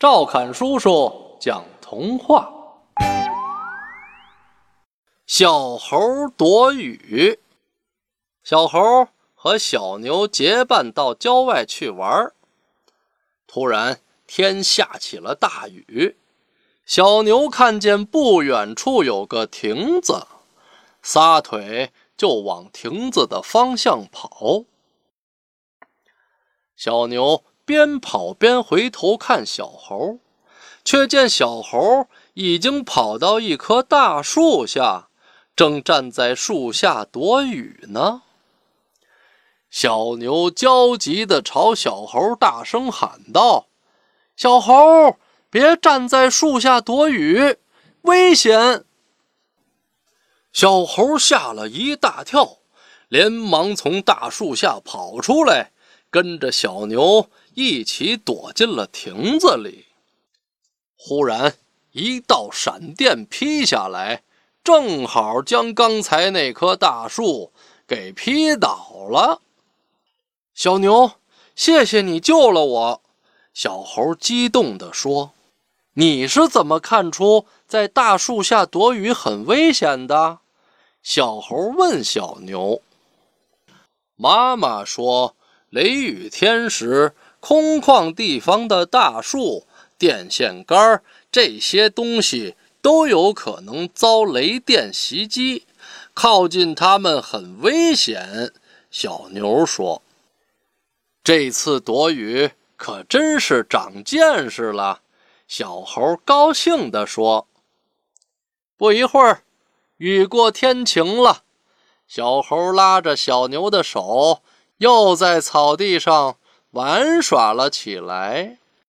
赵侃叔叔讲童话：小猴躲雨。小猴和小牛结伴到郊外去玩，突然天下起了大雨。小牛看见不远处有个亭子，撒腿就往亭子的方向跑。小牛。边跑边回头看小猴，却见小猴已经跑到一棵大树下，正站在树下躲雨呢。小牛焦急地朝小猴大声喊道：“小猴，别站在树下躲雨，危险！”小猴吓了一大跳，连忙从大树下跑出来，跟着小牛。一起躲进了亭子里。忽然，一道闪电劈下来，正好将刚才那棵大树给劈倒了。小牛，谢谢你救了我！小猴激动地说：“你是怎么看出在大树下躲雨很危险的？”小猴问小牛。妈妈说：“雷雨天时。”空旷地方的大树、电线杆这些东西都有可能遭雷电袭击，靠近它们很危险。小牛说：“这次躲雨可真是长见识了。”小猴高兴地说。不一会儿，雨过天晴了，小猴拉着小牛的手，又在草地上。玩耍了起来。